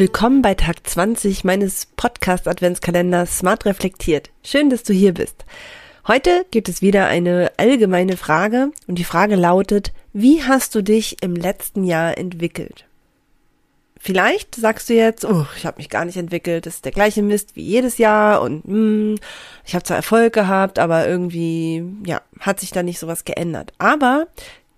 Willkommen bei Tag 20 meines Podcast Adventskalenders Smart Reflektiert. Schön, dass du hier bist. Heute gibt es wieder eine allgemeine Frage und die Frage lautet, wie hast du dich im letzten Jahr entwickelt? Vielleicht sagst du jetzt, oh, ich habe mich gar nicht entwickelt, das ist der gleiche Mist wie jedes Jahr und hm, ich habe zwar Erfolg gehabt, aber irgendwie, ja, hat sich da nicht sowas geändert. Aber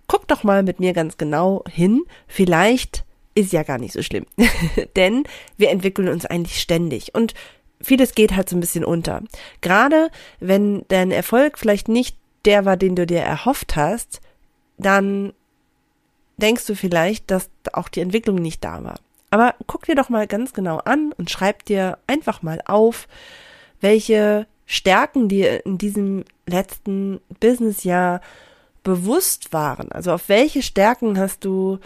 guck doch mal mit mir ganz genau hin, vielleicht ist ja gar nicht so schlimm. Denn wir entwickeln uns eigentlich ständig und vieles geht halt so ein bisschen unter. Gerade wenn dein Erfolg vielleicht nicht der war, den du dir erhofft hast, dann denkst du vielleicht, dass auch die Entwicklung nicht da war. Aber guck dir doch mal ganz genau an und schreib dir einfach mal auf, welche Stärken dir in diesem letzten Businessjahr bewusst waren. Also auf welche Stärken hast du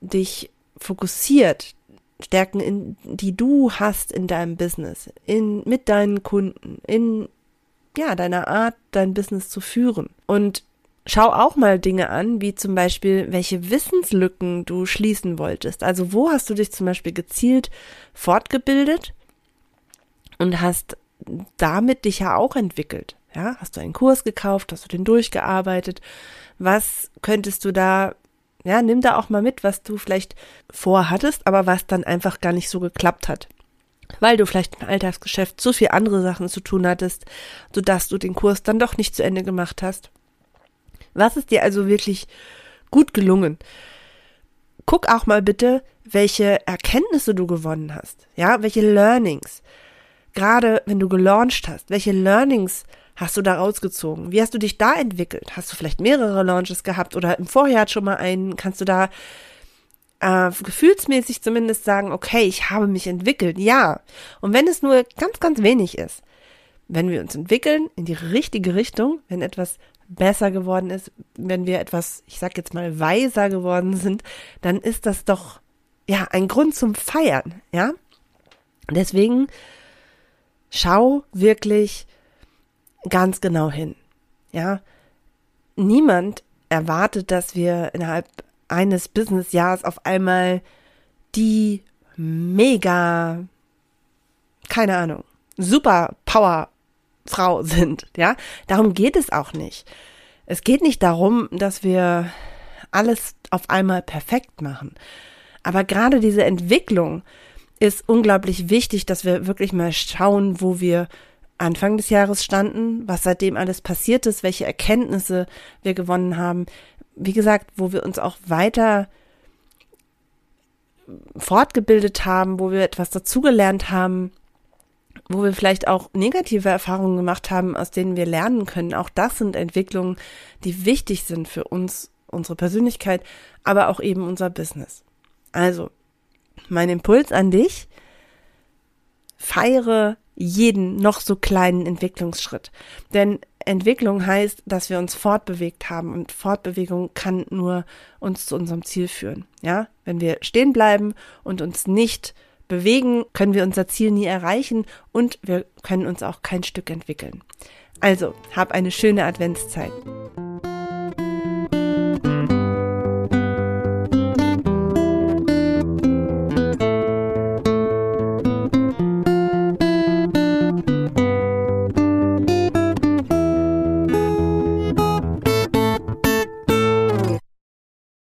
dich fokussiert, Stärken, in, die du hast in deinem Business, in, mit deinen Kunden, in, ja, deiner Art, dein Business zu führen. Und schau auch mal Dinge an, wie zum Beispiel, welche Wissenslücken du schließen wolltest. Also wo hast du dich zum Beispiel gezielt fortgebildet und hast damit dich ja auch entwickelt. Ja, hast du einen Kurs gekauft, hast du den durchgearbeitet? Was könntest du da ja, nimm da auch mal mit, was du vielleicht vorhattest, aber was dann einfach gar nicht so geklappt hat. Weil du vielleicht im Alltagsgeschäft so viel andere Sachen zu tun hattest, sodass du den Kurs dann doch nicht zu Ende gemacht hast. Was ist dir also wirklich gut gelungen? Guck auch mal bitte, welche Erkenntnisse du gewonnen hast. Ja, welche Learnings. Gerade wenn du gelauncht hast, welche Learnings hast du da rausgezogen? Wie hast du dich da entwickelt? Hast du vielleicht mehrere Launches gehabt oder im Vorjahr schon mal einen? Kannst du da äh, gefühlsmäßig zumindest sagen, okay, ich habe mich entwickelt? Ja. Und wenn es nur ganz, ganz wenig ist, wenn wir uns entwickeln in die richtige Richtung, wenn etwas besser geworden ist, wenn wir etwas, ich sag jetzt mal, weiser geworden sind, dann ist das doch ja ein Grund zum Feiern, ja? Deswegen schau wirklich, ganz genau hin. Ja, niemand erwartet, dass wir innerhalb eines Businessjahres auf einmal die mega, keine Ahnung, super Power Frau sind. Ja, darum geht es auch nicht. Es geht nicht darum, dass wir alles auf einmal perfekt machen. Aber gerade diese Entwicklung ist unglaublich wichtig, dass wir wirklich mal schauen, wo wir Anfang des Jahres standen, was seitdem alles passiert ist, welche Erkenntnisse wir gewonnen haben. Wie gesagt, wo wir uns auch weiter fortgebildet haben, wo wir etwas dazugelernt haben, wo wir vielleicht auch negative Erfahrungen gemacht haben, aus denen wir lernen können. Auch das sind Entwicklungen, die wichtig sind für uns, unsere Persönlichkeit, aber auch eben unser Business. Also, mein Impuls an dich, feiere jeden noch so kleinen Entwicklungsschritt. Denn Entwicklung heißt, dass wir uns fortbewegt haben und Fortbewegung kann nur uns zu unserem Ziel führen. Ja, wenn wir stehen bleiben und uns nicht bewegen, können wir unser Ziel nie erreichen und wir können uns auch kein Stück entwickeln. Also, hab eine schöne Adventszeit.